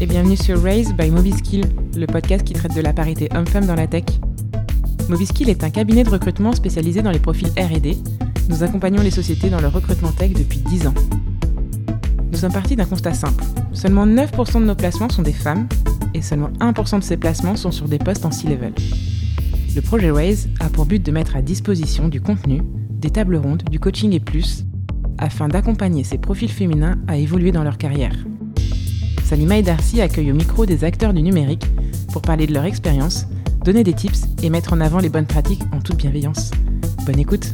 et bienvenue sur Raise by Mobiskill, le podcast qui traite de la parité homme-femme dans la tech. Mobiskill est un cabinet de recrutement spécialisé dans les profils RD. Nous accompagnons les sociétés dans leur recrutement tech depuis 10 ans. Nous sommes partis d'un constat simple. Seulement 9% de nos placements sont des femmes et seulement 1% de ces placements sont sur des postes en C-level. Le projet Raise a pour but de mettre à disposition du contenu, des tables rondes, du coaching et plus, afin d'accompagner ces profils féminins à évoluer dans leur carrière. Salima et Darcy accueillent au micro des acteurs du numérique pour parler de leur expérience, donner des tips et mettre en avant les bonnes pratiques en toute bienveillance. Bonne écoute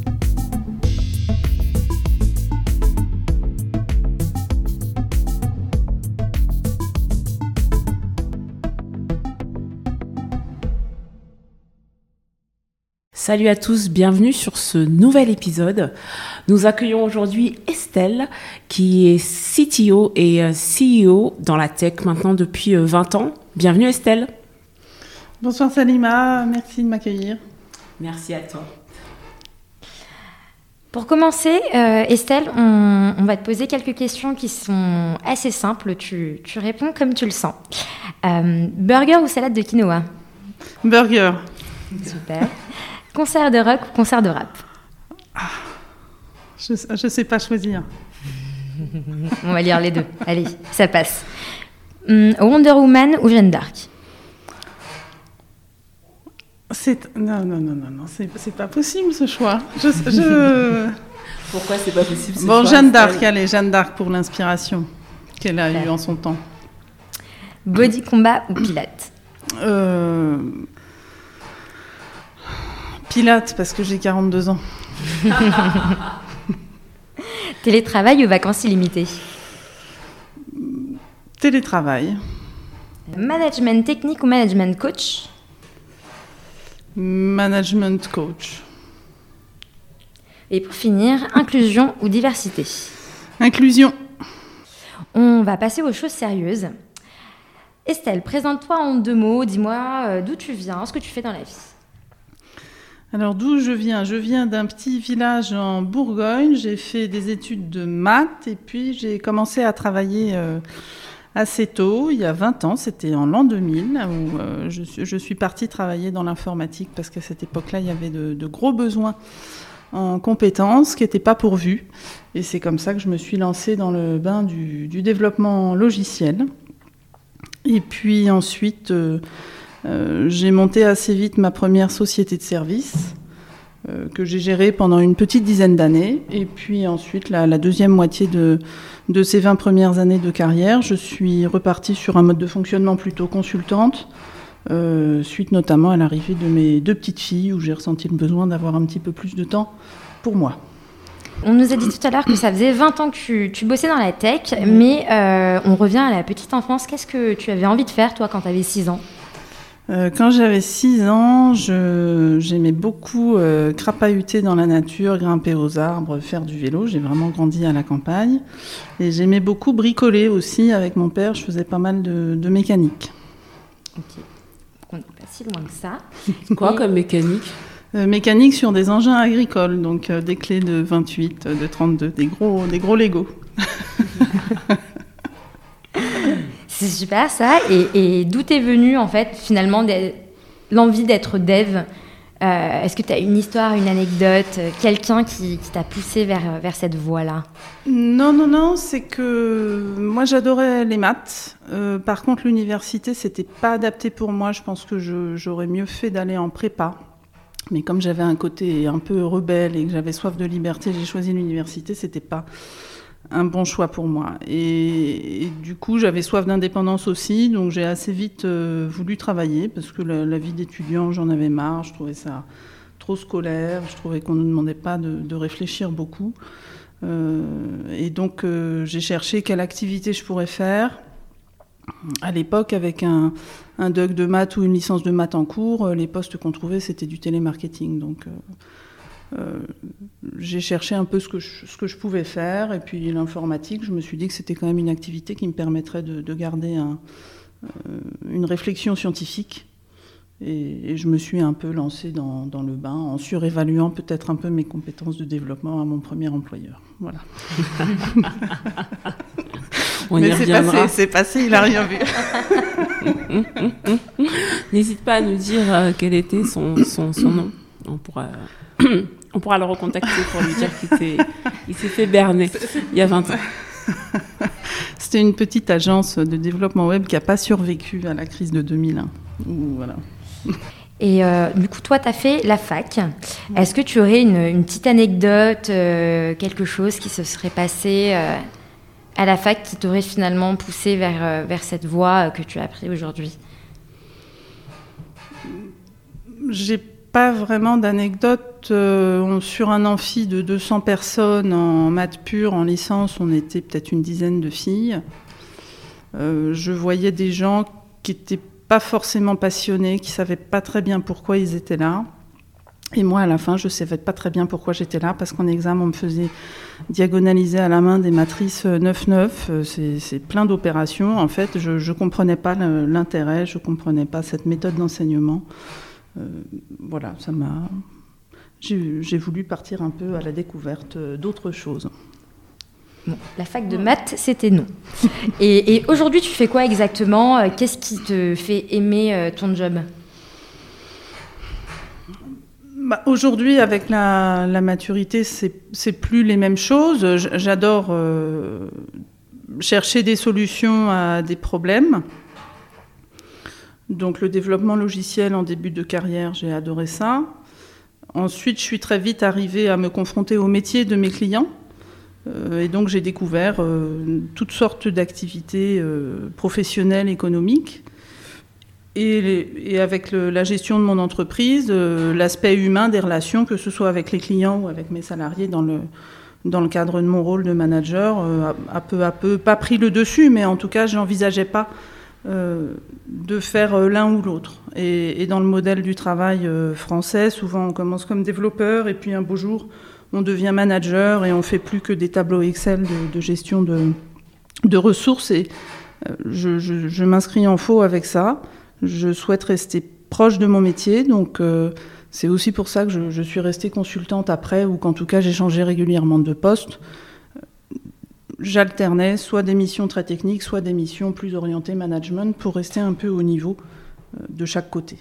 Salut à tous, bienvenue sur ce nouvel épisode. Nous accueillons aujourd'hui Estelle, qui est CTO et euh, CEO dans la tech maintenant depuis 20 euh, ans. Bienvenue Estelle. Bonsoir Salima, merci de m'accueillir. Merci à toi. Pour commencer, euh, Estelle, on, va te poser quelques questions qui sont assez simples. Tu, réponds comme tu le sens. burger ou salade de quinoa? Burger. Super. Concert de rock ou concert de rap ah, Je ne sais pas choisir. On va lire les deux. Allez, ça passe. Hum, Wonder Woman ou Jeanne d'Arc c'est... Non, non, non, non, non. C'est, pas possible ce choix. Je, Pourquoi c'est pas possible ce Bon, Jeanne d'Arc, allez, Jeanne d'Arc pour l'inspiration qu'elle a eue en son temps. Body combat ou pilates euh... Pilates, parce que j'ai 42 ans. Télétravail ou vacances illimitées Télétravail. Management technique ou management coach Management coach. Et pour finir, inclusion ou diversité Inclusion. On va passer aux choses sérieuses. Estelle, présente-toi en deux mots, dis-moi euh, d'où tu viens, ce que tu fais dans la vie. Alors d'où je viens? Je viens d'un petit village en Bourgogne. J'ai fait des études de maths et puis j'ai commencé à travailler euh, assez tôt, il y a 20 ans, c'était en l'an 2000, où euh, je, suis partie travailler dans l'informatique parce qu'à cette époque-là, il y avait de, gros besoins en compétences qui n'étaient pas pourvus. Et c'est comme ça que je me suis lancée dans le bain du, développement logiciel. Et puis ensuite... Euh, euh, j'ai monté assez vite ma première société de service euh, que j'ai gérée pendant une petite dizaine d'années. Et puis ensuite, la, deuxième moitié de, de, ces 20 premières années de carrière, je suis repartie sur un mode de fonctionnement plutôt consultante, euh, suite notamment à l'arrivée de mes deux petites filles, où j'ai ressenti le besoin d'avoir un petit peu plus de temps pour moi. On nous a dit tout à l'heure que ça faisait 20 ans que tu, bossais dans la tech, mais on revient à la petite enfance. Qu'est-ce que tu avais envie de faire, toi, quand tu avais 6 ans? Euh, quand j'avais 6 ans, j'aimais beaucoup euh, crapahuter dans la nature, grimper aux arbres, faire du vélo. J'ai vraiment grandi à la campagne. Et j'aimais beaucoup bricoler aussi avec mon père. Je faisais pas mal de, mécanique. Ok. On n'est pas si loin que ça. Quoi comme mécanique? Euh, Mécanique sur des engins agricoles, donc des clés de 28, de 32, des gros, des gros Lego. C'est super ça. Et, d'où t'es venu en fait finalement l'envie d'être dev euh, Est-ce que tu as une histoire, une anecdote, euh, quelqu'un qui, t'a poussé vers, vers cette voie-là? Non, non, non, c'est que moi j'adorais les maths. Euh, par contre, l'université, c'était pas adapté pour moi. Je pense que j'aurais mieux fait d'aller en prépa. Mais comme j'avais un côté un peu rebelle et que j'avais soif de liberté, j'ai choisi l'université. C'était pas un bon choix pour moi. Et, du coup, j'avais soif d'indépendance aussi, donc j'ai assez vite euh, voulu travailler parce que la, vie d'étudiant, j'en avais marre, je trouvais ça trop scolaire, je trouvais qu'on ne demandait pas de, réfléchir beaucoup. Euh, et donc, euh, j'ai cherché quelle activité je pourrais faire. À l'époque, avec un, un doc de maths ou une licence de maths en cours, les postes qu'on trouvait, c'était du télémarketing. Donc, euh, j'ai cherché un peu ce que, je, ce que je pouvais faire. Et puis l'informatique, je me suis dit que c'était quand même une activité qui me permettrait de, garder un, euh, une réflexion scientifique. Et, je me suis un peu lancée dans, dans le bain en surévaluant peut-être un peu mes compétences de développement à mon premier employeur. Voilà. On y Mais c'est reviendra. passé, c'est passé, il a rien vu. N'hésite pas à nous dire euh, quel était son, son, son nom. On pourra, on pourra le recontacter pour lui dire qu'il s'est, fait berner il y a 20 ans. C'était une petite agence de développement web qui n'a pas survécu à la crise de 2001. Ouh, voilà. Et euh, du coup, toi, tu as fait la fac. Est-ce que tu aurais une, une petite anecdote, euh, quelque chose qui se serait passé euh, à la fac qui t'aurait finalement poussé vers, vers cette voie que tu as pris aujourd'hui? J'ai pas vraiment d'anecdote. Euh, sur un amphi de 200 personnes en maths pure, en licence, on était peut-être une dizaine de filles. Euh, je voyais des gens qui étaient pas forcément passionnés, qui savaient pas très bien pourquoi ils étaient là. Et moi, à la fin, je savais pas très bien pourquoi j'étais là, parce qu'en examen, on me faisait diagonaliser à la main des matrices euh, 9-9. Euh, C'est plein d'opérations. En fait, je ne comprenais pas l'intérêt, je comprenais pas cette méthode d'enseignement. Euh, voilà, ça m'a. J'ai j'ai voulu partir un peu à la découverte d'autres choses. Bon, la fac de maths, c'était non. Et, et aujourd'hui, tu fais quoi exactement? Qu'est-ce qui te fait aimer euh, ton job? Bah, Aujourd'hui, avec la, la maturité, c'est c'est plus les mêmes choses. J- J'adore euh, chercher des solutions à des problèmes. Donc le développement logiciel en début de carrière, j'ai adoré ça. Ensuite, je suis très vite arrivée à me confronter au métier de mes clients. Euh, et donc j'ai découvert euh, toutes sortes d'activités euh, professionnelles, économiques. Et, avec la gestion de mon entreprise, l'aspect humain des relations, que ce soit avec les clients ou avec mes salariés dans le, cadre de mon rôle de manager, a, a peu à peu, pas pris le dessus, mais en tout cas, je n'envisageais pas de faire euh, l'un ou l'autre. Et, dans le modèle du travail euh, français, souvent on commence comme développeur et puis un beau jour, on devient manager et on fait plus que des tableaux Excel de, gestion de, de ressources. Et euh, je, m'inscris en faux avec ça. Je souhaite rester proche de mon métier, donc euh, c'est aussi pour ça que je suis restée consultante après, ou qu'en tout cas j'ai changé régulièrement de poste. J'alternais soit des missions très techniques, soit des missions plus orientées management pour rester un peu au niveau euh, de chaque côté.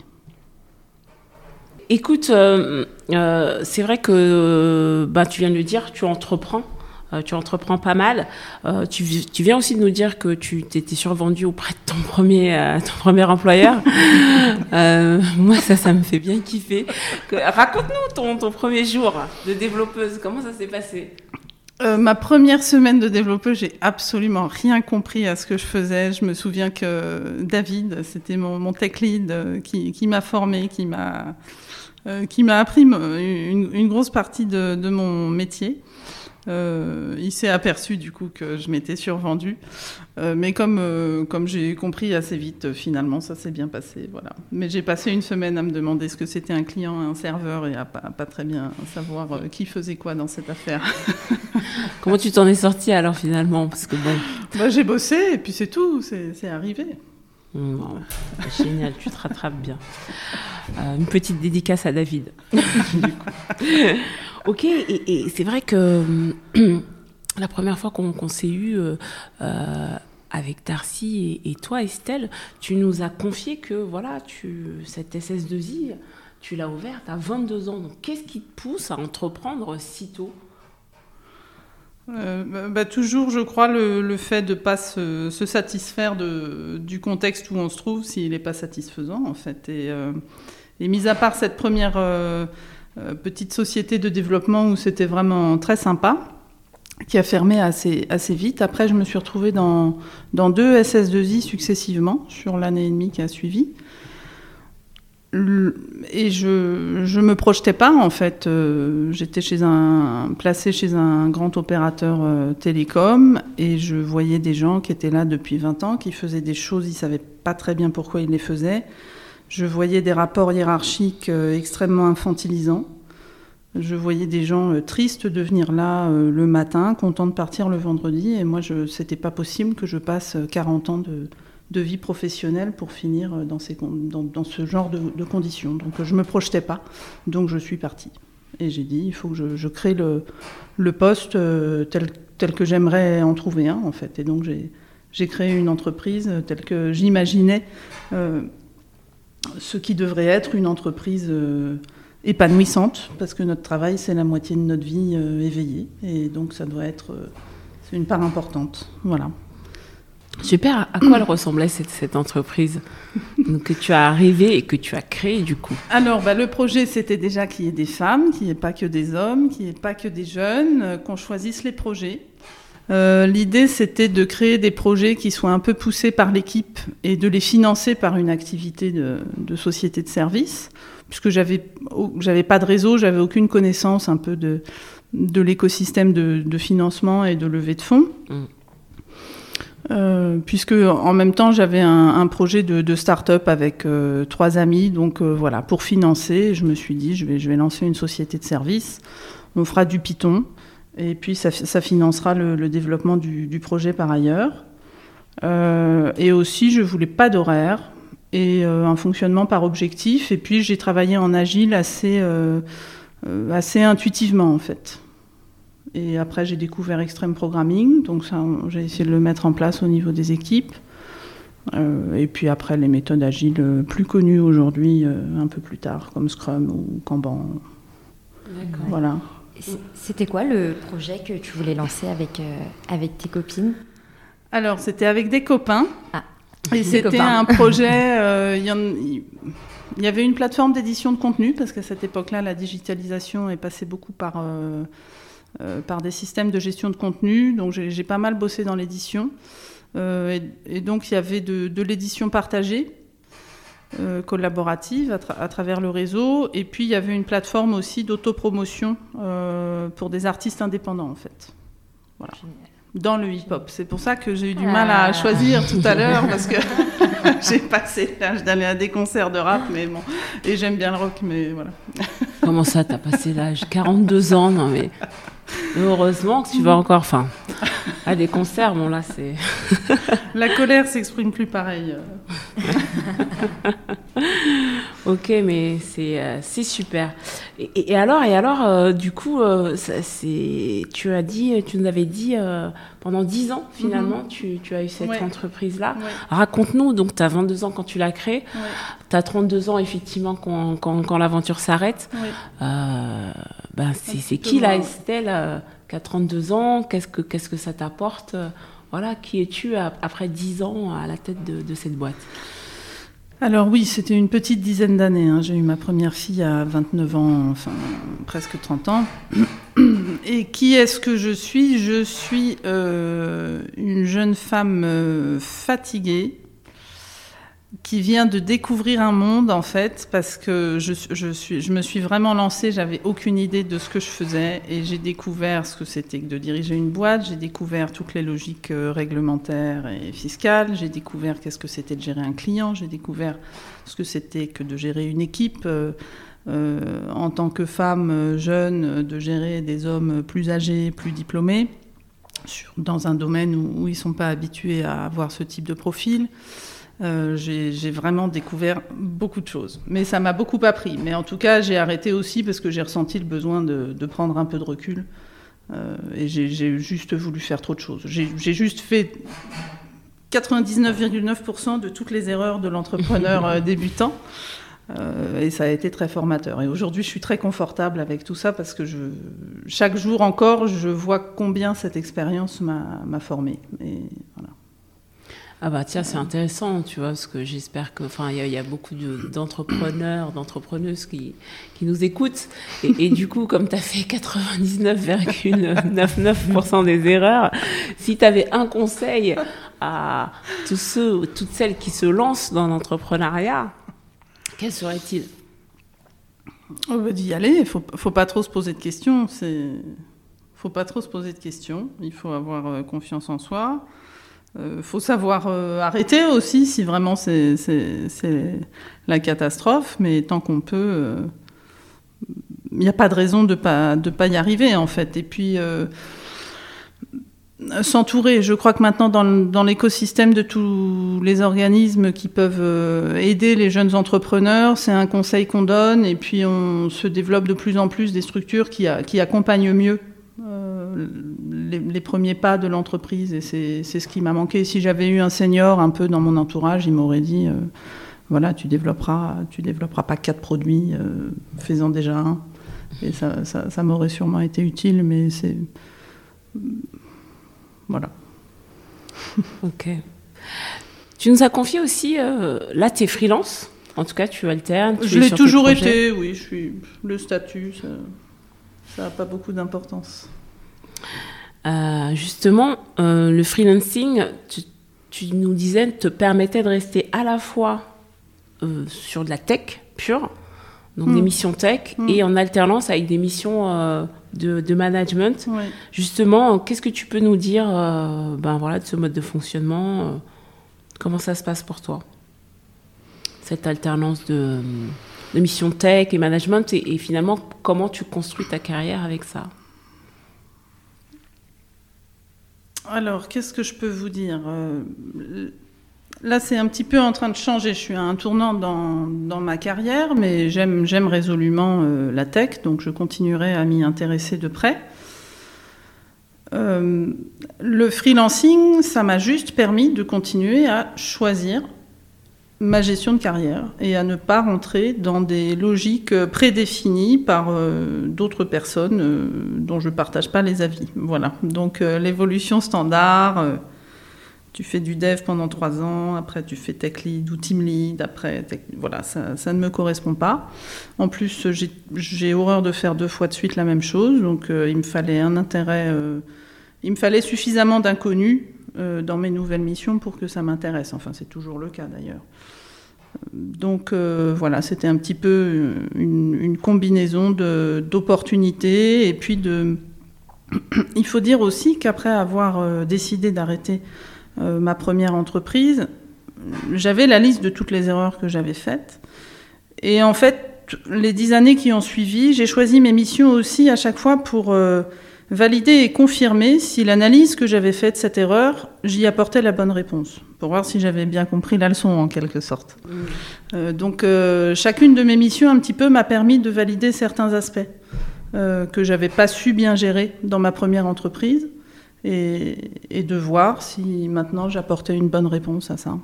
Écoute, euh, euh, c'est vrai que bah, tu viens de le dire, tu entreprends. euh, tu entreprends pas mal. Tu, vi- tu viens aussi de nous dire que tu t'étais survendu auprès de ton premier, ton premier employeur. Moi, ça, ça me fait bien kiffer. Raconte-nous ton, ton premier jour de développeuse. Comment ça s'est passé? Euh, ma première semaine de développeuse, j'ai absolument rien compris à ce que je faisais. Je me souviens que David, c'était mon, tech lead euh, qui, m'a formé, qui m'a euh, qui m'a appris une, grosse partie de mon métier. Euh, il s'est aperçu du coup que je m'étais survendue, Euh, mais comme euh, comme j'ai compris assez vite, finalement ça s'est bien passé, voilà. Mais j'ai passé une semaine à me demander ce que c'était un client, un serveur, et à pas, pas très bien savoir euh, qui faisait quoi dans cette affaire. Comment tu t'en es sorti alors finalement? Parce que bon, Bah, j'ai bossé et puis c'est tout, c'est c'est arrivé. non, génial, tu te rattrapes bien. Euh, une petite dédicace à David. ok, et, c'est vrai que hum, la première fois qu'on s'est eu euh, euh, avec Darcy et, toi, Estelle, tu nous as confié que voilà, tu, cette SS2I, tu l'as ouverte à 22 ans. Donc qu'est-ce qui te pousse à entreprendre si tôt? Euh, bah, bah, toujours, je crois, le, fait de ne pas se, satisfaire de, du contexte où on se trouve s'il n'est pas satisfaisant, en fait. Et, mis à part cette première petite société de développement où c'était vraiment très sympa, qui a fermé assez, assez vite, après, je me suis retrouvée dans, dans deux SS2I successivement sur l'année et demie qui a suivi. Et je je me projetais pas en fait. Euh, J'étais chez un placée chez un grand opérateur euh, télécom et je voyais des gens qui étaient là depuis 20 ans, qui faisaient des choses, ils savaient pas très bien pourquoi ils les faisaient. Je voyais des rapports hiérarchiques euh, extrêmement infantilisants. Je voyais des gens euh, tristes de venir là euh, le matin, contents de partir le vendredi. Et moi, je c'était pas possible que je passe euh, 40 ans de, vie professionnelle pour finir dans, ce genre de, conditions. Donc je me projetais pas. Donc je suis partie. Et j'ai dit, il faut que je, crée le, poste tel, tel que j'aimerais en trouver un, en fait. Et donc j'ai j'ai créé une entreprise telle que j'imaginais ce qui devrait être une entreprise épanouissante, parce que notre travail, c'est la moitié de notre vie éveillée, et donc ça doit être c'est une part importante. Voilà. Super. À quoi elle ressemblait cette, cette entreprise que tu as arrivé et que tu as créée du coup? Alors, bah, le projet, c'était déjà qu'il y ait des femmes, qu'il n'y ait pas que des hommes, qu'il n'y ait pas que des jeunes, euh, qu'on choisisse les projets. Euh, L'idée, c'était de créer des projets qui soient un peu poussés par l'équipe et de les financer par une activité de, de société de service, puisque j'avais j'avais pas de réseau, j'avais aucune connaissance un peu de de l'écosystème de, de, financement et de levée de fonds. Mmh. Euh, puisque en même temps j'avais un, un, projet de, de start-up avec euh, trois amis, donc euh, voilà, pour financer, je me suis dit je vais, je vais lancer une société de service, on fera du Python, et puis ça, ça financera le, le développement du, du, projet par ailleurs. Euh, et aussi je voulais pas d'horaire et euh, un fonctionnement par objectif, et puis j'ai travaillé en agile assez, assez intuitivement en fait. Et après, j'ai découvert Extreme Programming, donc ça, j'ai essayé de le mettre en place au niveau des équipes. Euh, et puis après, les méthodes agiles euh, plus connues aujourd'hui, euh, un peu plus tard, comme Scrum ou Kanban. D'accord. Voilà. C'était quoi le projet que tu voulais lancer avec, euh, avec tes copines? Alors, c'était avec des copains. Ah, et c'était un projet. Il y, avait une plateforme d'édition de contenu, parce qu'à cette époque-là, la digitalisation est passée beaucoup par euh, par des systèmes de gestion de contenu. Donc j'ai pas mal bossé dans l'édition. Euh, et, et, donc il y avait de, de l'édition partagée, euh, collaborative à, tra à, travers le réseau. Et puis il y avait une plateforme aussi d'autopromotion euh, pour des artistes indépendants en fait. Voilà. Dans le hip-hop. C'est pour ça que j'ai eu du mal à choisir tout à l'heure parce que j'ai passé l'âge d'aller à des concerts de rap, mais bon, et j'aime bien le rock, mais voilà. Comment ça, t'as passé l'âge? 42 ans, non mais Heureusement que tu vas encore, enfin, à des concerts, bon là c'est. La colère s'exprime plus pareil. ok, mais c'est euh, c'est super. Et, et, alors et alors, euh, du coup, euh, c'est tu as dit, tu nous avais dit euh, pendant 10 ans finalement, mm -hmm. tu, tu, as eu cette ouais. entreprise là. Ouais. Raconte-nous. Donc, tu as 22 ans quand tu l'as créée. Ouais. Tu as 32 ans effectivement quand, quand, quand l'aventure s'arrête. Ben, c'est qui la Estelle qui a 32 ans? Qu'est-ce que qu'est-ce que ça t'apporte? Voilà, qui es-tu après 10 ans à la tête de, de cette boîte? Alors oui, c'était une petite dizaine d'années. Hein. J'ai eu ma première fille à 29 ans, enfin presque 30 ans. Et qui est-ce que je suis? Je suis euh, une jeune femme euh, fatiguée qui vient de découvrir un monde en fait parce que je, je, suis, je me suis vraiment lancée, j'avais aucune idée de ce que je faisais et j'ai découvert ce que c'était que de diriger une boîte, j'ai découvert toutes les logiques euh, réglementaires et fiscales, j'ai découvert qu'est-ce que c'était de gérer un client, j'ai découvert ce que c'était que de gérer une équipe. Euh, euh, en tant que femme jeune, de gérer des hommes plus âgés, plus diplômés, dans un domaine où, où ils ne sont pas habitués à avoir ce type de profil. Euh, j'ai vraiment découvert beaucoup de choses. Mais ça m'a beaucoup appris. Mais en tout cas, j'ai arrêté aussi parce que j'ai ressenti le besoin de, de, prendre un peu de recul. Euh, et j'ai juste voulu faire trop de choses. J'ai juste fait 99,9% de toutes les erreurs de l'entrepreneur euh, débutant. Euh, et ça a été très formateur. Et aujourd'hui, je suis très confortable avec tout ça parce que je, chaque jour encore, je vois combien cette expérience m'a formée. Et. Ah bah tiens, c'est intéressant, tu vois, parce que j'espère que, enfin, il y, a beaucoup d'entrepreneurs, de, d'entrepreneuses qui, qui nous écoutent. Et, du coup, comme tu as fait 99,99% des erreurs, si tu avais un conseil à tous ceux ou toutes celles qui se lancent dans l'entrepreneuriat, quel serait-il? On veut d'y aller, il faut, faut pas trop se poser de questions. C'est, faut pas trop se poser de questions. Il faut avoir confiance en soi. Euh, faut savoir euh, arrêter aussi si vraiment c'est la catastrophe, mais tant qu'on peut, il euh, n'y a pas de raison de pas de pas y arriver en fait. Et puis euh, s'entourer. Je crois que maintenant dans, l'écosystème de tous les organismes qui peuvent aider les jeunes entrepreneurs, c'est un conseil qu'on donne et puis on se développe de plus en plus des structures qui, qui accompagnent mieux les, premiers pas de l'entreprise et c'est ce qui m'a manqué. Si j'avais eu un senior un peu dans mon entourage, il m'aurait dit voilà, tu développeras, tu développeras pas quatre produits, fais-en déjà un. Et ça, ça, ça m'aurait sûrement été utile, mais c'est. Voilà. ok. Tu nous as confié aussi, euh, là, tu es freelance. En tout cas, tu alternes. je l'ai toujours été, oui. Je suis le statut, ça n'a pas beaucoup d'importance. Euh, justement, euh, le freelancing, tu, tu, nous disais, te permettait de rester à la fois sur de la tech pure, donc des hmm. missions tech, hmm. et en alternance avec des missions euh, de, de, management. Justement, qu'est-ce que tu peux nous dire euh, ben voilà, de ce mode de fonctionnement euh, Comment ça se passe pour toi Cette alternance de, de missions tech et management, et, finalement, comment tu construis ta carrière avec ça alors, qu'est-ce que je peux vous dire Là, c'est un petit peu en train de changer. Je suis à un tournant dans, ma carrière, mais j'aime, j'aime résolument euh, la tech, donc je continuerai à m'y intéresser de près. Euh, le freelancing, ça m'a juste permis de continuer à choisir ma gestion de carrière et à ne pas rentrer dans des logiques prédéfinies par euh, d'autres personnes dont je ne partage pas les avis. Voilà. Donc l'évolution standard tu fais du dev pendant trois ans, après tu fais tech lead ou team lead, après, voilà, ça, ça, ne me correspond pas. En plus, j'ai horreur de faire deux fois de suite la même chose, donc euh, il me fallait un intérêt, euh, il me fallait suffisamment d'inconnus euh, dans mes nouvelles missions pour que ça m'intéresse. Enfin, c'est toujours le cas d'ailleurs. Donc voilà, c'était un petit peu une, combinaison d'opportunités et puis de. il faut dire aussi qu'après avoir décidé d'arrêter euh, ma première entreprise, j'avais la liste de toutes les erreurs que j'avais faites. Et en fait, les dix années qui ont suivi, j'ai choisi mes missions aussi à chaque fois pour euh, valider et confirmer si l'analyse que j'avais faite de cette erreur, j'y apportais la bonne réponse, pour voir si j'avais bien compris la leçon en quelque sorte. Mmh. Euh, donc chacune de mes missions un petit peu m'a permis de valider certains aspects que j'avais pas su bien gérer dans ma première entreprise et, de voir si maintenant j'apportais une bonne réponse à ça.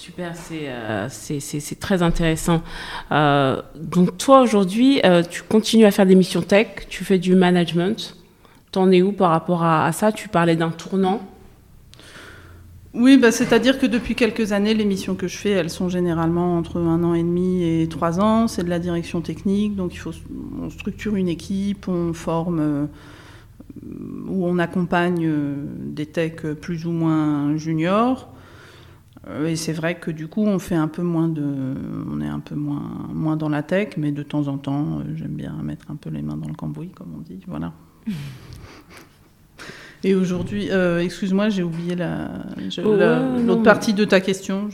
Super, c'est euh, très intéressant. Euh, donc toi aujourd'hui, euh, tu continues à faire des missions tech, tu fais du management. T'en es où par rapport à, ça? Tu parlais d'un tournant. Oui, bah, c'est-à-dire que depuis quelques années, les missions que je fais, elles sont généralement entre un an et demi et trois ans. C'est de la direction technique, donc on structure une équipe, on forme où on accompagne des techs plus ou moins juniors. Euh, et c'est vrai que du coup, on fait un peu moins de, on est un peu moins, moins dans la tech, mais de temps en temps, euh, j'aime bien mettre un peu les mains dans le cambouis, comme on dit. Voilà. Et aujourd'hui, excuse-moi, j'ai oublié la, oh, l'autre partie de ta question.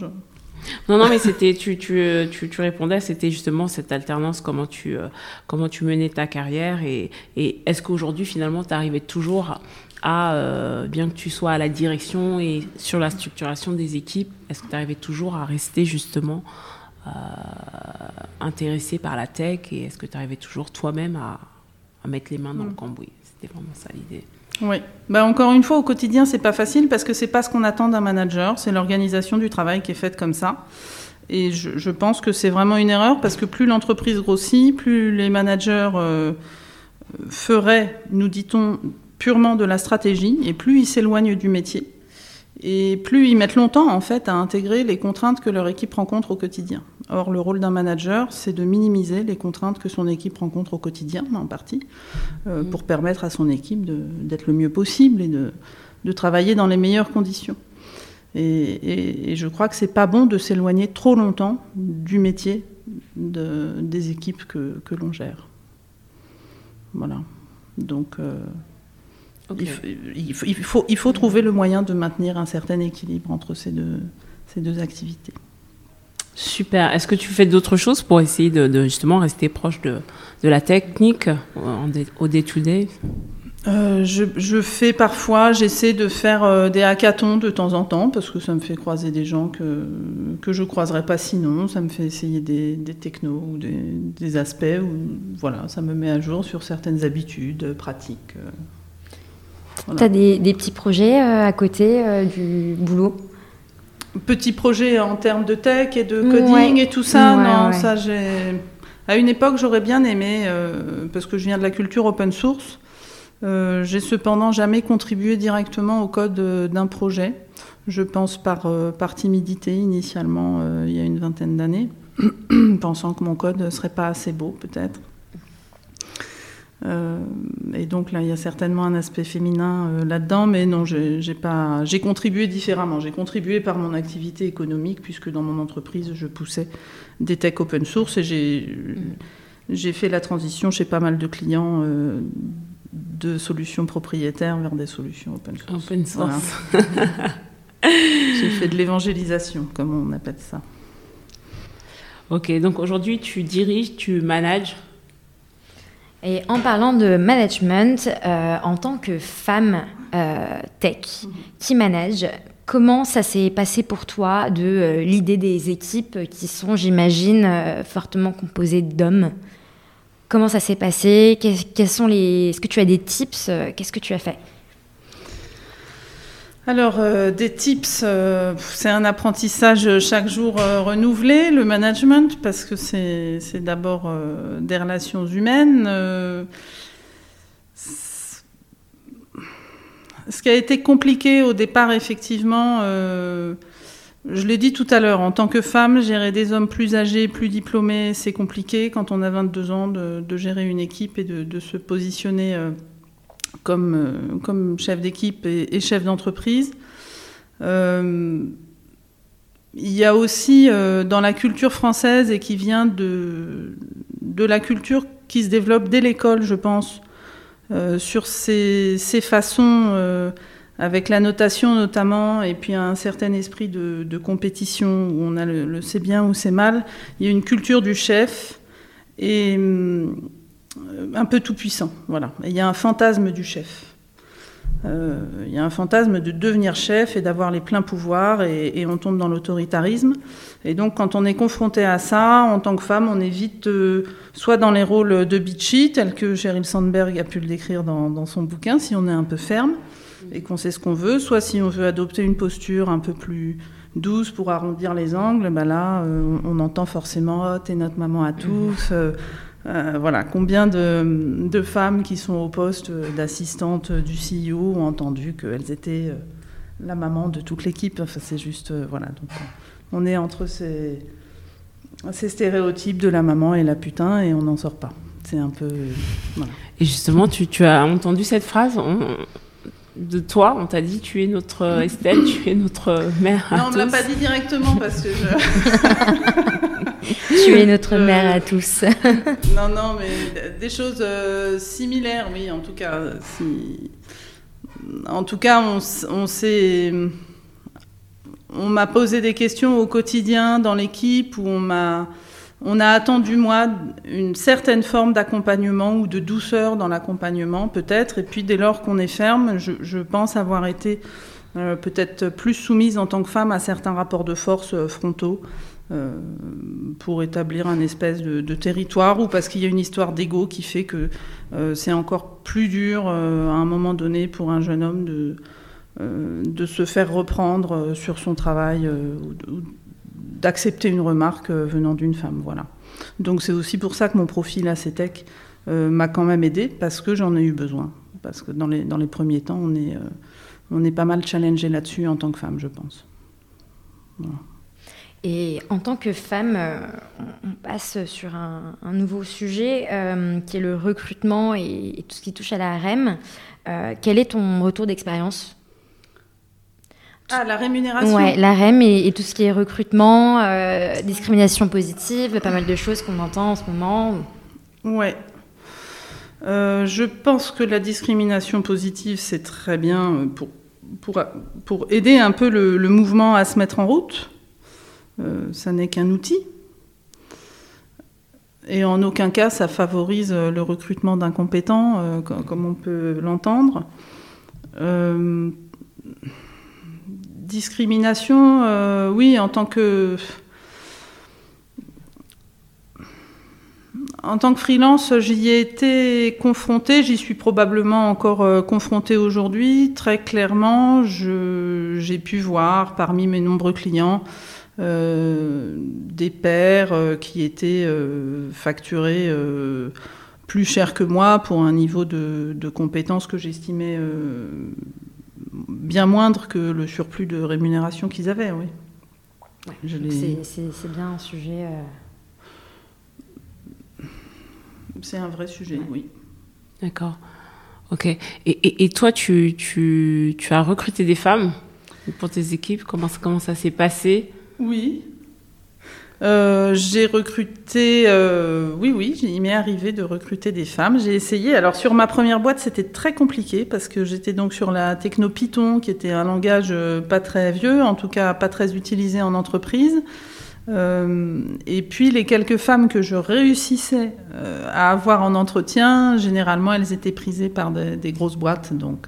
Non, non, mais c'était, tu, tu, tu, tu répondais, c'était justement cette alternance, comment tu, euh, comment tu menais ta carrière et, et est-ce qu'aujourd'hui, finalement, tu arrivais toujours à, euh, bien que tu sois à la direction et sur la structuration des équipes, est-ce que tu arrivais toujours à rester justement euh, intéressé par la tech et est-ce que tu arrivais toujours toi-même à, à, mettre les mains dans le mm. cambouis? C'était vraiment ça l'idée. Oui. Bah encore une fois, au quotidien, c'est pas facile parce que c'est pas ce qu'on attend d'un manager. C'est l'organisation du travail qui est faite comme ça. Et je, je pense que c'est vraiment une erreur parce que plus l'entreprise grossit, plus les managers euh, feraient, nous dit-on, purement de la stratégie et plus ils s'éloignent du métier. Et plus ils mettent longtemps en fait à intégrer les contraintes que leur équipe rencontre au quotidien. Or, le rôle d'un manager, c'est de minimiser les contraintes que son équipe rencontre au quotidien, en partie, euh, mm. pour permettre à son équipe d'être le mieux possible et de, de, travailler dans les meilleures conditions. Et, et, je crois que c'est pas bon de s'éloigner trop longtemps du métier de, des équipes que, que l'on gère. Voilà. Donc. Euh, il, faut, il, faut, trouver le moyen de maintenir un certain équilibre entre ces deux, ces deux activités. Super. Est-ce que tu fais d'autres choses pour essayer de, justement rester proche de, de la technique au day-to-day euh, je, fais parfois, j'essaie de faire euh, des hackathons de temps en temps parce que ça me fait croiser des gens que, que je croiserais pas sinon. Ça me fait essayer des, des technos ou des, des, aspects. Ou, voilà, ça me met à jour sur certaines habitudes, pratiques. Euh, tu as des, des, petits projets à côté du boulot? Petits projets en termes de tech et de coding et tout ça Non, ça j'ai. À une époque, j'aurais bien aimé, parce que je viens de la culture open source. Euh, j'ai cependant jamais contribué directement au code euh, d'un projet. Je pense par, euh, par timidité initialement il y a une vingtaine d'années, pensant que mon code ne serait pas assez beau peut-être. Et donc là, il y a certainement un aspect féminin là-dedans, mais non, j'ai pas, j'ai contribué différemment. J'ai contribué par mon activité économique, puisque dans mon entreprise, je poussais des tech open source et j'ai, j'ai fait la transition chez pas mal de clients de solutions propriétaires vers des solutions open source. Open source. J'ai fait de l'évangélisation, comme on appelle ça. Ok, donc aujourd'hui tu diriges, tu manages. Et en parlant de management, euh, en tant que femme euh, tech mhm. qui manage, comment ça s'est passé pour toi de euh, l'idée des équipes qui sont, j'imagine, fortement composées d'hommes? Comment ça s'est passé? Quels sont les Est-ce que tu as des tips? Qu'est-ce que tu as fait? Alors, euh, des tips, euh, c'est un apprentissage chaque jour renouvelé, le management, parce que c'est d'abord des relations humaines. ce qui a été compliqué au départ, effectivement, je l'ai dit tout à l'heure, en tant que femme, gérer des hommes plus âgés, plus diplômés, c'est compliqué quand on a 22 ans de, gérer une équipe et de, se positionner euh, comme, euh, comme chef d'équipe et, chef d'entreprise. Euh, il y a aussi dans la culture française et qui vient de, de la culture qui se développe dès l'école, je pense, sur ces, ces façons avec la notation notamment, et puis un certain esprit de, compétition où on a le, c'est bien ou c'est mal. Il y a une culture du chef et euh, un peu tout puissant, voilà. il y a un fantasme du chef. Euh, il y a un fantasme de devenir chef et d'avoir les pleins pouvoirs et, on tombe dans l'autoritarisme. Et donc quand on est confronté à ça, en tant que femme, on est vite euh, soit dans les rôles de bitchy, tel que Sheryl Sandberg a pu le décrire dans, dans son bouquin, si on est un peu ferme, et qu'on sait ce qu'on veut, soit si on veut adopter une posture un peu plus douce pour arrondir les angles, bah là, euh, on entend forcément oh, t'es notre maman à tous. Euh, euh, voilà, combien de, femmes qui sont au poste d'assistante du CEO ont entendu qu'elles étaient la maman de toute l'équipe? Enfin, c'est juste, voilà. Donc, on est entre ces, ces, stéréotypes de la maman et la putain et on n'en sort pas. C'est un peu. Et justement, tu, tu, as entendu cette phrase? De toi, on t'a dit tu es notre euh, Estelle, tu es notre mère non, on ne l'a pas dit directement parce que je... tu es notre mère à tous. non, non, mais des choses euh, similaires, oui, en tout cas. Si... En tout cas, on, on s'est... On m'a posé des questions au quotidien dans l'équipe où on m'a on a attendu, moi, une certaine forme d'accompagnement ou de douceur dans l'accompagnement, peut-être. Et puis, dès lors qu'on est ferme, je, pense avoir été euh, peut-être plus soumise en tant que femme à certains rapports de force euh, frontaux euh, pour établir un espèce de, territoire ou parce qu'il y a une histoire d'ego qui fait que c'est encore plus dur à un moment donné pour un jeune homme de, de se faire reprendre sur son travail d'accepter une remarque euh, venant d'une femme. Voilà. Donc c'est aussi pour ça que mon profil ACTEC euh, m'a quand même aidé, parce que j'en ai eu besoin. Parce que dans les, dans les premiers temps, on est, euh, on est pas mal challengé là-dessus en tant que femme, je pense. Et en tant que femme, on passe sur un, nouveau sujet qui est le recrutement et, tout ce qui touche à la REM. quel est ton retour d'expérience? Ah, la rémunération? Ouais, la REM et, tout ce qui est recrutement, euh, discrimination positive, pas mal de choses qu'on entend en ce moment. Ouais. Euh, je pense que la discrimination positive, c'est très bien euh, pour, pour, pour, aider un peu le, mouvement à se mettre en route. Ça n'est qu'un outil. et en aucun cas ça favorise le recrutement d'incompétents, comme on peut l'entendre. discrimination, oui, en tant que en tant que freelance, j'y ai été confrontée, j'y suis probablement encore euh, confrontée aujourd'hui. Très clairement, j'ai pu voir parmi mes nombreux clients euh, des pères euh, qui étaient facturés plus cher que moi pour un niveau de, de compétences que j'estimais bien moindre que le surplus de rémunération qu'ils avaient. Oui. C'est bien un sujet c'est un vrai sujet, oui. D'accord. Ok. Et, toi, tu, tu, as recruté des femmes pour tes équipes? Comment, comment ça s'est passé? Oui. Euh, j'ai recruté, euh, oui, oui, il m'est arrivé de recruter des femmes. J'ai essayé. Alors sur ma première boîte, c'était très compliqué parce que j'étais donc sur la techno Python, qui était un langage euh, pas très vieux, en tout cas pas très utilisé en entreprise. Et puis les quelques femmes que je réussissais à avoir en entretien, généralement elles étaient prisées par des, grosses boîtes. Donc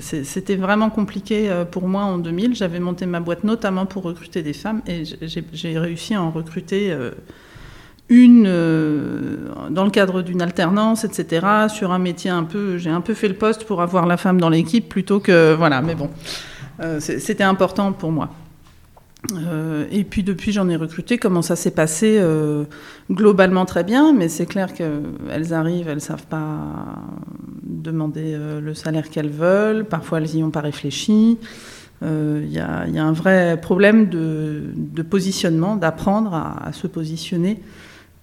c'était vraiment compliqué pour moi en 2000. J'avais monté ma boîte notamment pour recruter des femmes et j'ai réussi à en recruter une dans le cadre d'une alternance, etc. Sur un métier un peu, j'ai un peu fait le poste pour avoir la femme dans l'équipe plutôt que voilà. Mais bon, c'était important pour moi. Euh, et puis depuis, j'en ai recruté. Comment ça s'est passé euh, Globalement très bien, mais c'est clair qu'elles arrivent, elles savent pas demander euh, le salaire qu'elles veulent. Parfois, elles n'y ont pas réfléchi. Il y, a un vrai problème de, positionnement, d'apprendre à, se positionner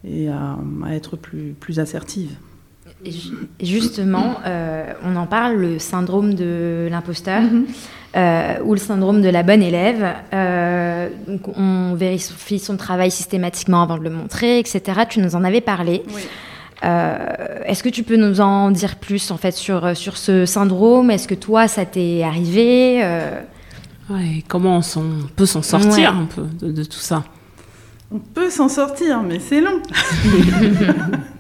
et à, être plus, plus assertive. Justement, on en parle, le syndrome de l'imposteur. Mm-hmm. Euh, ou le syndrome de la bonne élève. Euh, donc on vérifie son travail systématiquement avant de le montrer, etc. Tu nous en avais parlé. Euh, est-ce que tu peux nous en dire plus en fait sur, sur ce syndrome? Est-ce que toi, ça t'est arrivé ouais, Comment on, peut s'en sortir un peu de tout ça? On peut s'en sortir, mais c'est long.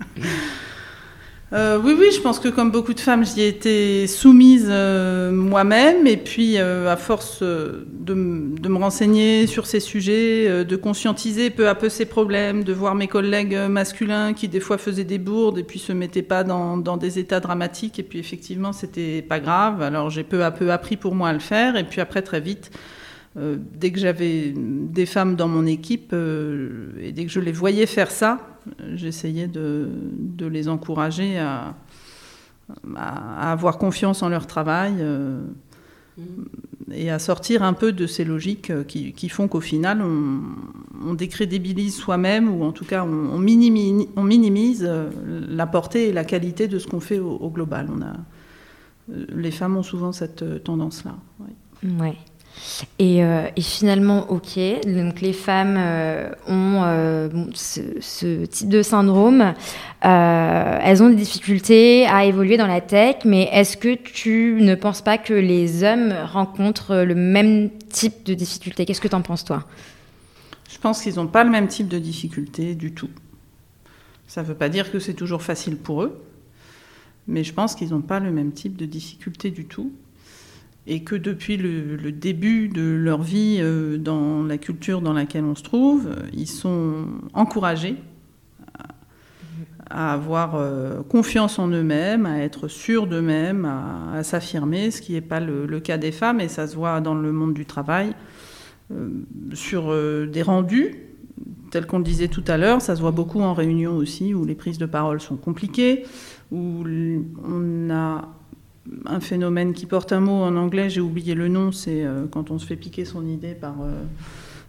Euh, oui, oui, je pense que comme beaucoup de femmes, j'y ai été soumise euh, moi-même. Et puis, euh, à force de, me renseigner sur ces sujets, de conscientiser peu à peu ces problèmes, de voir mes collègues masculins qui, des fois, faisaient des bourdes et puis se mettaient pas dans, dans des états dramatiques. Et puis, effectivement, c'était pas grave. Alors, j'ai peu à peu appris pour moi à le faire. Et puis, après, très vite, dès que j'avais des femmes dans mon équipe et dès que je les voyais faire ça, j'essayais de, les encourager à, avoir confiance en leur travail euh, et à sortir un peu de ces logiques qui, font qu'au final, on, décrédibilise soi-même ou en tout cas, on, minimise, la portée et la qualité de ce qu'on fait au, global. Les femmes ont souvent cette tendance-là. Oui. Euh, et, finalement, ok, donc les femmes euh, ont euh, ce, type de syndrome, elles ont des difficultés à évoluer dans la tech, mais est-ce que tu ne penses pas que les hommes rencontrent le même type de difficultés? Qu'est-ce que tu en penses, toi? Je pense qu'ils n'ont pas le même type de difficultés du tout. Ça ne veut pas dire que c'est toujours facile pour eux, mais je pense qu'ils n'ont pas le même type de difficultés du tout et que depuis le, début de leur vie euh, dans la culture dans laquelle on se trouve, euh, ils sont encouragés à, avoir euh, confiance en eux-mêmes, à être sûrs d'eux-mêmes, à, s'affirmer, ce qui n'est pas le, cas des femmes, et ça se voit dans le monde du travail, sur des rendus, tels qu'on le disait tout à l'heure, ça se voit beaucoup en réunion aussi, où les prises de parole sont compliquées, où on a un phénomène qui porte un mot en anglais, j'ai oublié le nom, c'est euh, quand on se fait piquer son idée par euh,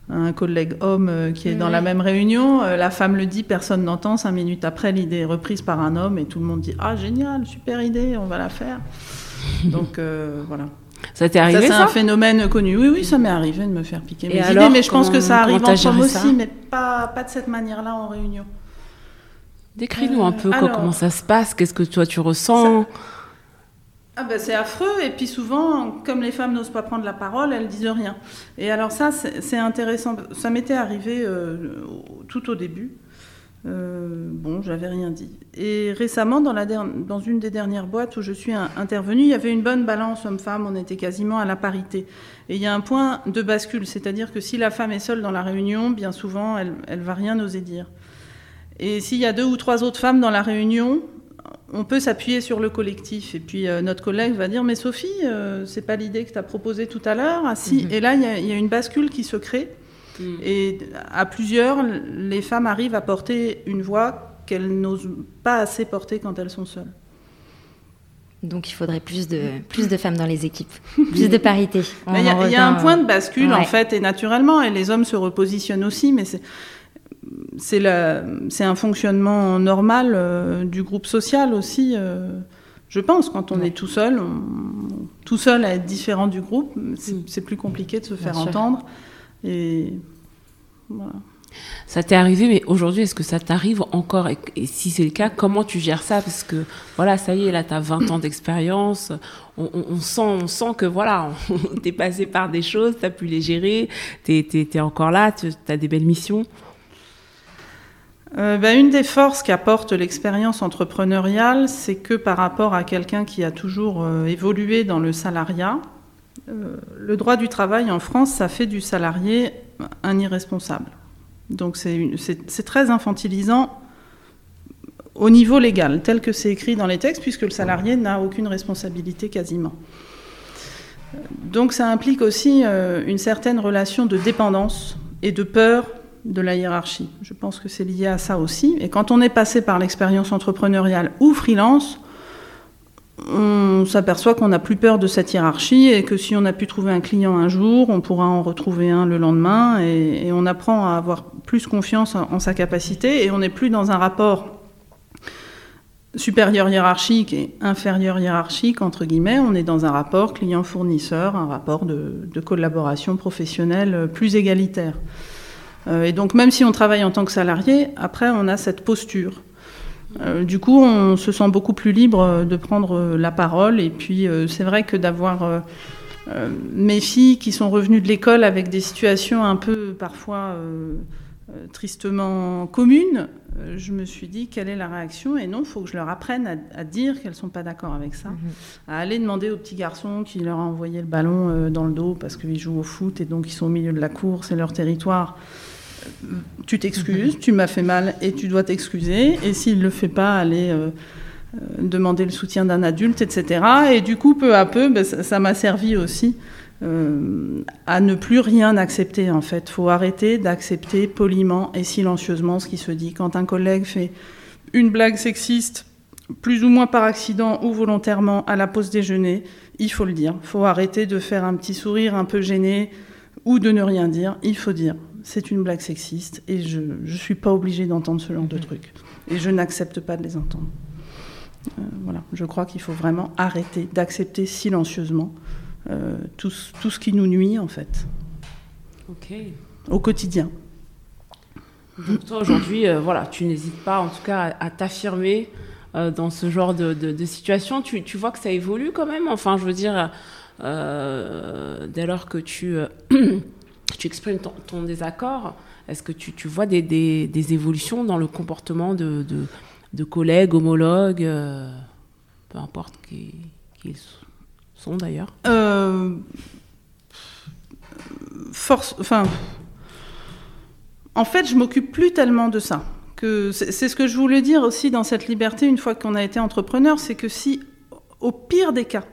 un collègue homme euh, qui est dans la même réunion. la femme le dit, personne n'entend. Cinq minutes après, l'idée est reprise par un homme et tout le monde dit Ah, génial, super idée, on va la faire. Donc voilà. Ça t'est arrivé ça C'est un phénomène connu. Oui, oui, ça m'est arrivé de me faire piquer mes idées, mais je pense que ça arrive en aussi, mais pas, pas de cette manière-là en réunion. Décris-nous un peu comment ça se passe, qu'est-ce que toi tu ressens? Ah ben c'est affreux, et puis souvent, comme les femmes n'osent pas prendre la parole, elles disent rien. Et alors ça, c'est intéressant. Ça m'était arrivé euh, tout au début. Euh, bon, j'avais rien dit. Et récemment, dans, la dans, une des dernières boîtes où je suis intervenue, il y avait une bonne balance homme-femme, on était quasiment à la parité. Et il y a un point de bascule, c'est-à-dire que si la femme est seule dans la réunion, bien souvent, elle, elle va rien oser dire. Et s'il y a deux ou trois autres femmes dans la réunion, on peut s'appuyer sur le collectif. Et puis euh, notre collègue va dire Mais Sophie, euh, c'est pas l'idée que tu as proposée tout à l'heure. Ah, si. Mhm. Et là, il y, y, a une bascule qui se crée. Mm. Et à plusieurs, les femmes arrivent à porter une voix qu'elles n'osent pas assez porter quand elles sont seules. Donc il faudrait plus de, plus de femmes dans les équipes, plus de parité. Il y, a un point de bascule en fait, et naturellement, et les hommes se repositionnent aussi, mais c'est c'est un fonctionnement normal euh, du groupe social aussi. Euh, je pense, quand on est tout seul, tout seul à être différent du groupe, c'est mm. plus compliqué de se faire entendre. Et voilà. Ça t'est arrivé, mais aujourd'hui, est-ce que ça t'arrive encore? Et, si c'est le cas, comment tu gères ça? Parce que, voilà, ça y est, là, tu as 20 ans d'expérience. On, sent, on sent que, voilà, t'es passé par des choses, tu as pu les gérer, tu es, encore là, tu as des belles missions. Euh, ben, une des forces qu'apporte l'expérience entrepreneuriale, c'est que par rapport à quelqu'un qui a toujours euh, évolué dans le salariat, euh, le droit du travail en France, ça fait du salarié un irresponsable. Donc c'est très infantilisant au niveau légal, tel que c'est écrit dans les textes, puisque le salarié n'a aucune responsabilité quasiment. Donc ça implique aussi une certaine relation de dépendance et de peur de la hiérarchie. Je pense que c'est lié à ça aussi. Et quand on est passé par l'expérience entrepreneuriale ou freelance, on s'aperçoit qu'on n'a plus peur de cette hiérarchie et que si on a pu trouver un client un jour, on pourra en retrouver un le lendemain et, on apprend à avoir plus confiance en, sa capacité et on n'est plus dans un rapport supérieur hiérarchique et inférieur hiérarchique, entre guillemets, on est dans un rapport client-fournisseur, un rapport de, collaboration professionnelle plus égalitaire. Euh, et donc même si on travaille en tant que salarié, après on a cette posture. Euh, du coup, on se sent beaucoup plus libre euh, de prendre la parole. Et puis, c'est vrai que d'avoir mes filles qui sont revenues de l'école avec des situations un peu parfois tristement communes, je me suis dit quelle est la réaction? Et non, il faut que je leur apprenne à, dire qu'elles ne sont pas d'accord avec ça, mhm. à aller demander aux petits garçons qui leur a envoyé le ballon dans le dos parce qu'ils jouent au foot et donc ils sont au milieu de la cour, c'est leur territoire tu t'excuses, tu m'as fait mal et tu dois t'excuser. Et s'il ne le fait pas, aller euh, euh, demander le soutien d'un adulte, etc. Et du coup, peu à peu, ben, ça m'a servi aussi euh, à ne plus rien accepter en fait. faut arrêter d'accepter poliment et silencieusement ce qui se dit. Quand un collègue fait une blague sexiste, plus ou moins par accident ou volontairement, à la pause déjeuner, il faut le dire. faut arrêter de faire un petit sourire un peu gêné ou de ne rien dire. Il faut dire c'est une blague sexiste et je ne suis pas obligée d'entendre ce genre de mhm. trucs. Et je n'accepte pas de les entendre. Euh, voilà, je crois qu'il faut vraiment arrêter d'accepter silencieusement euh, tout, tout, ce qui nous nuit en fait. Ok. Au quotidien. Donc toi aujourd'hui, euh, voilà, tu n'hésites pas en tout cas à, t'affirmer dans ce genre de, de, situation. Tu, tu, vois que ça évolue quand même? Enfin, je veux dire, dès lors que tu tu exprimes ton, désaccord, est-ce que tu, vois des, évolutions dans le comportement de, collègues, homologues, euh, peu importe qui, qui sont d'ailleurs? Euh, Force, enfin, en fait, je m'occupe plus tellement de ça. C'est ce que je voulais dire aussi dans cette liberté une fois qu'on a été entrepreneur, c'est que si, au pire des cas,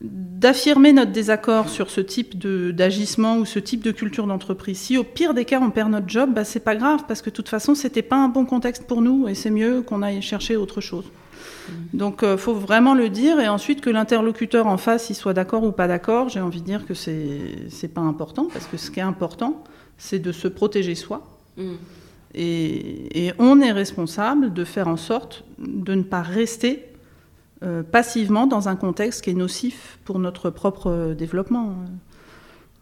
d'affirmer notre désaccord sur ce type d'agissement ou ce type de culture d'entreprise. Si au pire des cas on perd notre job, bah, c'est pas grave parce que de toute façon c'était pas un bon contexte pour nous et c'est mieux qu'on aille chercher autre chose. Mmh. Donc il euh, faut vraiment le dire et ensuite que l'interlocuteur en face il soit d'accord ou pas d'accord, j'ai envie de dire que c'est pas important parce que ce qui est important c'est de se protéger soi. Mmh. Et, et on est responsable de faire en sorte de ne pas rester euh, passivement dans un contexte qui est nocif pour notre propre développement.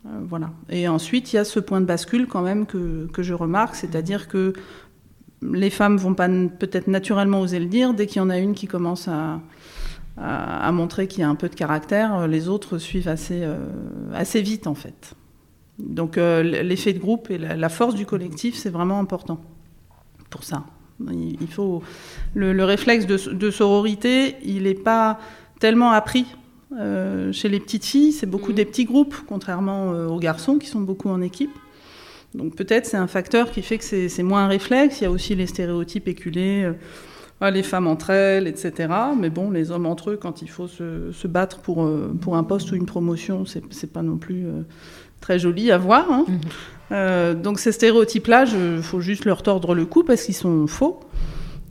Euh, voilà. Et ensuite, il y a ce point de bascule quand même que, que je remarque, c'est-à-dire que les femmes vont pas peut-être naturellement oser le dire, dès qu'il y en a une qui commence à, à, montrer qu'il y a un peu de caractère, les autres suivent assez, euh, assez vite en fait. Donc l'effet de groupe et la, force du collectif, c'est vraiment important. pour ça. Il, faut le, réflexe de, sororité, il n'est pas tellement appris euh, chez les petites filles. C'est beaucoup mmh. des petits groupes, contrairement euh, aux garçons qui sont beaucoup en équipe. Donc peut-être c'est un facteur qui fait que c'est moins un réflexe. Il y a aussi les stéréotypes éculés, euh, ah, les femmes entre elles, etc. Mais bon, les hommes entre eux, quand il faut se, battre pour, pour un poste ou une promotion, c'est pas non plus très joli à voir. Hein. Mmh. donc ces stéréotypes-là, il faut juste leur tordre le cou parce qu'ils sont faux.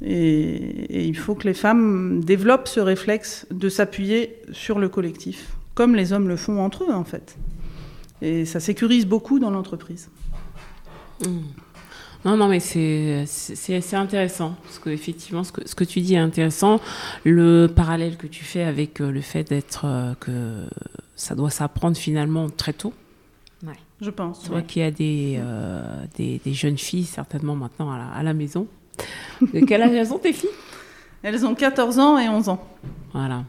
Et, il faut que les femmes développent ce réflexe de s'appuyer sur le collectif, comme les hommes le font entre eux en fait. Et ça sécurise beaucoup dans l'entreprise. Hmm. Non, non, mais c'est intéressant, parce qu'effectivement, ce que, ce que tu dis est intéressant. Le parallèle que tu fais avec euh, le fait d'être, euh, que ça doit s'apprendre finalement très tôt. Je pense. Tu vois qu'il y a des, euh, des, des, jeunes filles, certainement maintenant à la, à la maison, de quel âge elles ont tes filles? Elles ont 14 ans et 11 ans. Voilà.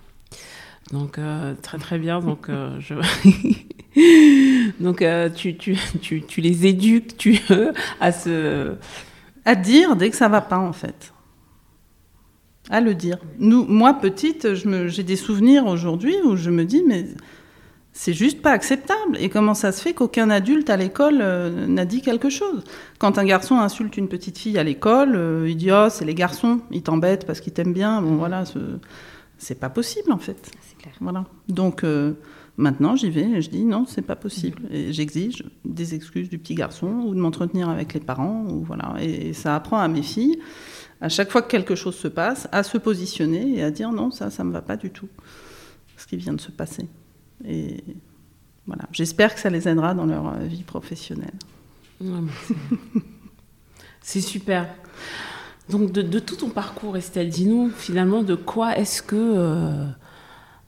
Donc euh, très très bien. Donc euh, je... donc euh, tu, tu, tu, tu, les éduques tu à se à dire dès que ça va pas en fait. À le dire. Nous, moi petite, j'ai des souvenirs aujourd'hui où je me dis mais c'est juste pas acceptable. Et comment ça se fait qu'aucun adulte à l'école euh, n'a dit quelque chose? Quand un garçon insulte une petite fille à l'école, euh, il dit oh c'est les garçons, ils t'embêtent parce qu'ils t'aiment bien. Bon voilà, c'est pas possible en fait. C'est clair. Voilà. Donc euh, maintenant j'y vais et je dis non c'est pas possible et j'exige des excuses du petit garçon ou de m'entretenir avec les parents ou voilà. Et, et ça apprend à mes filles à chaque fois que quelque chose se passe à se positionner et à dire non ça ça me va pas du tout ce qui vient de se passer. Et voilà, j'espère que ça les aidera dans leur euh, vie professionnelle. C'est super. Donc de, tout ton parcours, Estelle, dis-nous finalement de quoi est-ce que, euh,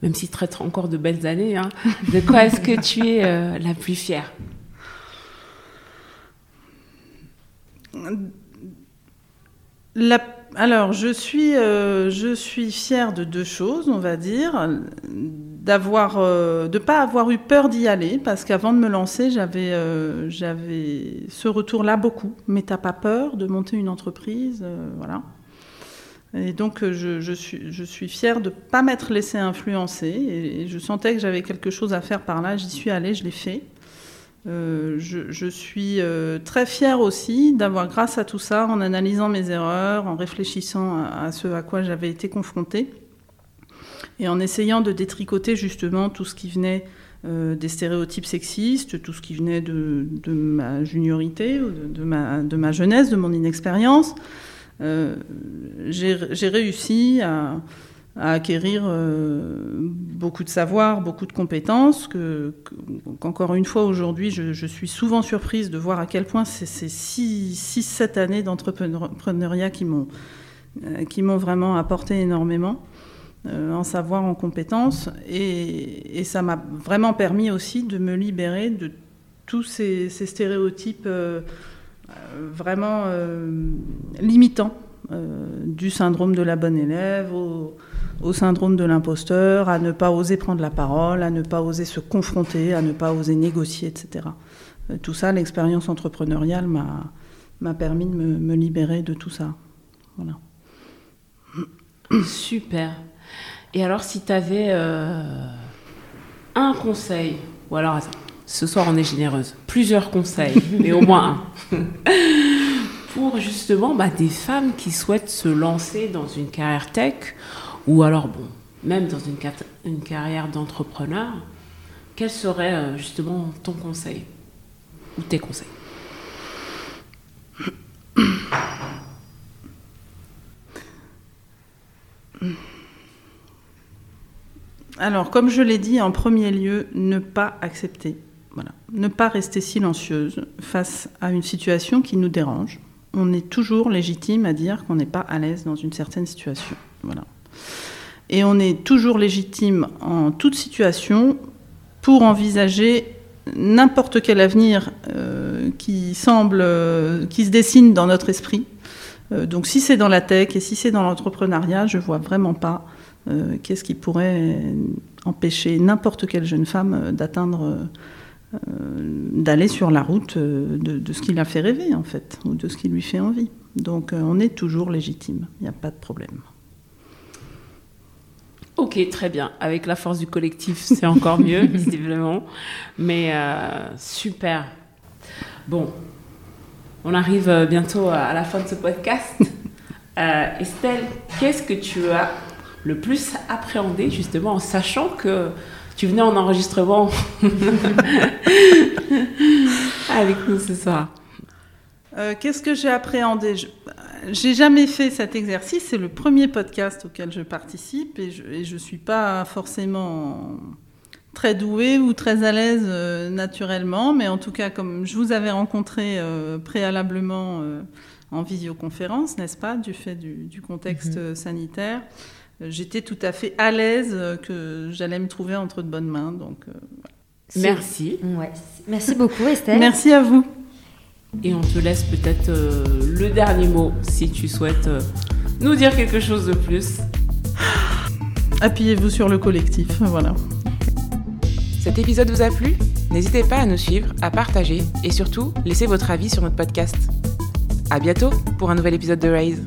même si tu traites encore de belles années, hein, de quoi est-ce que tu es euh, la plus fière? La alors, je suis, euh, je suis fière de deux choses, on va dire. D'avoir, euh, de pas avoir eu peur d'y aller, parce qu'avant de me lancer, j'avais, euh, j'avais ce retour-là beaucoup. Mais t'as pas peur de monter une entreprise, voilà. Et donc, je, suis, je suis fière de pas m'être laissée influencer. et je sentais que j'avais quelque chose à faire par là. J'y suis allée, je l'ai fait. Euh, je, suis euh, très fière aussi d'avoir, grâce à tout ça, en analysant mes erreurs, en réfléchissant à, ce à quoi j'avais été confrontée, et en essayant de détricoter justement tout ce qui venait euh, des stéréotypes sexistes, tout ce qui venait de, ma juniorité, de, ma, jeunesse, de mon inexpérience. J'ai réussi à acquérir euh, beaucoup de savoir, beaucoup de compétences, que, qu'encore une fois aujourd'hui, je, suis souvent surprise de voir à quel point ces 6-7 années d'entrepreneuriat qui m'ont, euh, qui m'ont vraiment apporté énormément euh, en savoir, en compétences. Et, ça m'a vraiment permis aussi de me libérer de tous ces, stéréotypes vraiment limitants. du syndrome de la bonne élève au, syndrome de l'imposteur, à ne pas oser prendre la parole, à ne pas oser se confronter, à ne pas oser négocier, etc. Euh, tout ça, l'expérience entrepreneuriale m'a permis de me, libérer de tout ça. Voilà. Super. Et alors, si tu avais euh, un conseil, ou alors, attends, ce soir on est généreuse, plusieurs conseils, mais au moins un, pour justement bah, des femmes qui souhaitent se lancer dans une carrière tech ou alors, bon, même dans une, une carrière d'entrepreneur, quel serait euh, justement ton conseil ou tes conseils? Alors, comme je l'ai dit en premier lieu, ne pas accepter. Voilà. Ne pas rester silencieuse face à une situation qui nous dérange. On est toujours légitime à dire qu'on n'est pas à l'aise dans une certaine situation. Voilà. Et on est toujours légitime en toute situation pour envisager n'importe quel avenir euh, qui semble, euh, qui se dessine dans notre esprit. Euh, donc si c'est dans la tech et si c'est dans l'entrepreneuriat, je vois vraiment pas qu'est-ce qui pourrait empêcher n'importe quelle jeune femme d'atteindre, d'aller sur la route de, de, ce qui la fait rêver en fait, ou de ce qui lui fait envie. Donc on est toujours légitime, il n'y a pas de problème. Ok, très bien. Avec la force du collectif, c'est encore mieux, visiblement. Mais super. Bon, on arrive bientôt à la fin de ce podcast. Estelle, qu'est-ce que tu as le plus appréhendé justement en sachant que tu venais en enregistrement avec nous ce soir euh, Qu'est-ce que j'ai appréhendé? J'ai jamais fait cet exercice. C'est le premier podcast auquel je participe et je ne suis pas forcément très douée ou très à l'aise euh, naturellement. Mais en tout cas, comme je vous avais rencontré euh, préalablement en visioconférence, n'est-ce pas, du fait du, contexte mm-hmm. sanitaire, j'étais tout à fait à l'aise que j'allais me trouver entre de bonnes mains. Donc, euh, Merci. Ouais. Merci beaucoup, Estelle. Merci à vous. Et on te laisse peut-être euh, le dernier mot si tu souhaites euh, nous dire quelque chose de plus. Appuyez-vous sur le collectif, voilà. Cet épisode vous a plu? N'hésitez pas à nous suivre, à partager et surtout, laissez votre avis sur notre podcast. À bientôt pour un nouvel épisode de Raise.